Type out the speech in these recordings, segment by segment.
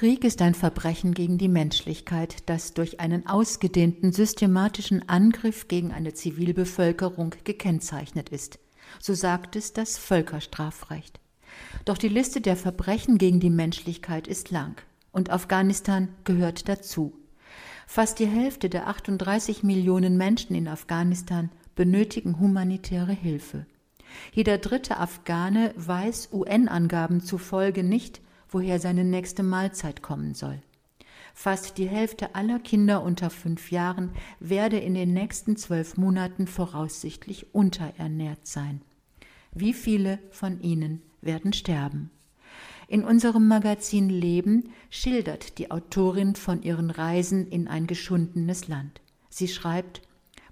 Krieg ist ein Verbrechen gegen die Menschlichkeit, das durch einen ausgedehnten systematischen Angriff gegen eine Zivilbevölkerung gekennzeichnet ist. So sagt es das Völkerstrafrecht. Doch die Liste der Verbrechen gegen die Menschlichkeit ist lang, und Afghanistan gehört dazu. Fast die Hälfte der 38 Millionen Menschen in Afghanistan benötigen humanitäre Hilfe. Jeder dritte Afghane weiß UN-Angaben zufolge nicht, woher seine nächste Mahlzeit kommen soll. Fast die Hälfte aller Kinder unter fünf Jahren werde in den nächsten zwölf Monaten voraussichtlich unterernährt sein. Wie viele von ihnen werden sterben? In unserem Magazin Leben schildert die Autorin von ihren Reisen in ein geschundenes Land. Sie schreibt,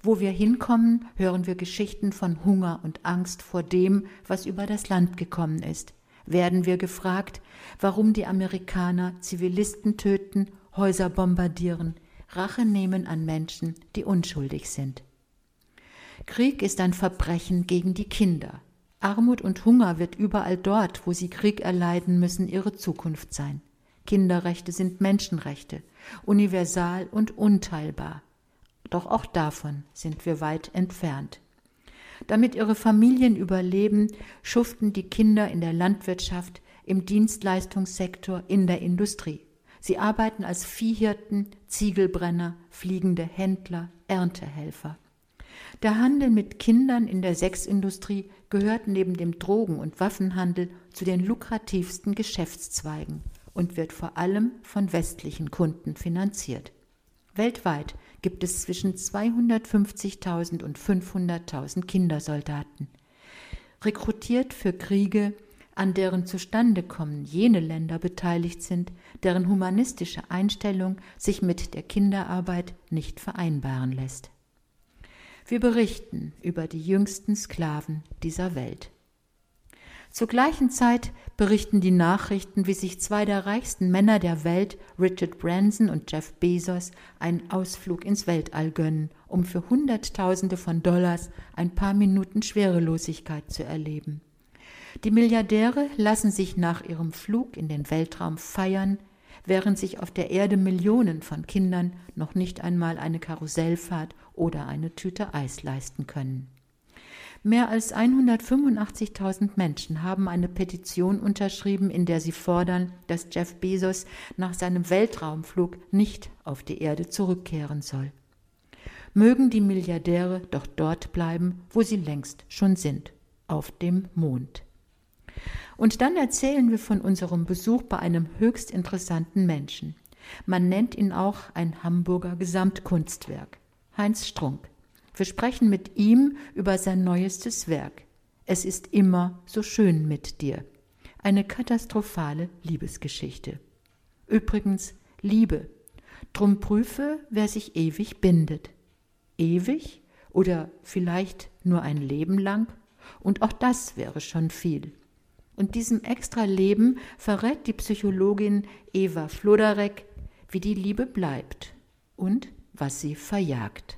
wo wir hinkommen, hören wir Geschichten von Hunger und Angst vor dem, was über das Land gekommen ist werden wir gefragt, warum die Amerikaner Zivilisten töten, Häuser bombardieren, Rache nehmen an Menschen, die unschuldig sind. Krieg ist ein Verbrechen gegen die Kinder. Armut und Hunger wird überall dort, wo sie Krieg erleiden müssen, ihre Zukunft sein. Kinderrechte sind Menschenrechte, universal und unteilbar. Doch auch davon sind wir weit entfernt. Damit ihre Familien überleben, schuften die Kinder in der Landwirtschaft, im Dienstleistungssektor, in der Industrie. Sie arbeiten als Viehhirten, Ziegelbrenner, fliegende Händler, Erntehelfer. Der Handel mit Kindern in der Sexindustrie gehört neben dem Drogen- und Waffenhandel zu den lukrativsten Geschäftszweigen und wird vor allem von westlichen Kunden finanziert. Weltweit gibt es zwischen 250.000 und 500.000 Kindersoldaten. Rekrutiert für Kriege, an deren Zustandekommen jene Länder beteiligt sind, deren humanistische Einstellung sich mit der Kinderarbeit nicht vereinbaren lässt. Wir berichten über die jüngsten Sklaven dieser Welt. Zur gleichen Zeit berichten die Nachrichten, wie sich zwei der reichsten Männer der Welt, Richard Branson und Jeff Bezos, einen Ausflug ins Weltall gönnen, um für Hunderttausende von Dollars ein paar Minuten Schwerelosigkeit zu erleben. Die Milliardäre lassen sich nach ihrem Flug in den Weltraum feiern, während sich auf der Erde Millionen von Kindern noch nicht einmal eine Karussellfahrt oder eine Tüte Eis leisten können. Mehr als 185.000 Menschen haben eine Petition unterschrieben, in der sie fordern, dass Jeff Bezos nach seinem Weltraumflug nicht auf die Erde zurückkehren soll. Mögen die Milliardäre doch dort bleiben, wo sie längst schon sind, auf dem Mond. Und dann erzählen wir von unserem Besuch bei einem höchst interessanten Menschen. Man nennt ihn auch ein Hamburger Gesamtkunstwerk. Heinz Strunk. Wir sprechen mit ihm über sein neuestes Werk. Es ist immer so schön mit dir. Eine katastrophale Liebesgeschichte. Übrigens, Liebe. Drum prüfe, wer sich ewig bindet. Ewig oder vielleicht nur ein Leben lang? Und auch das wäre schon viel. Und diesem extra Leben verrät die Psychologin Eva Flodarek, wie die Liebe bleibt und was sie verjagt.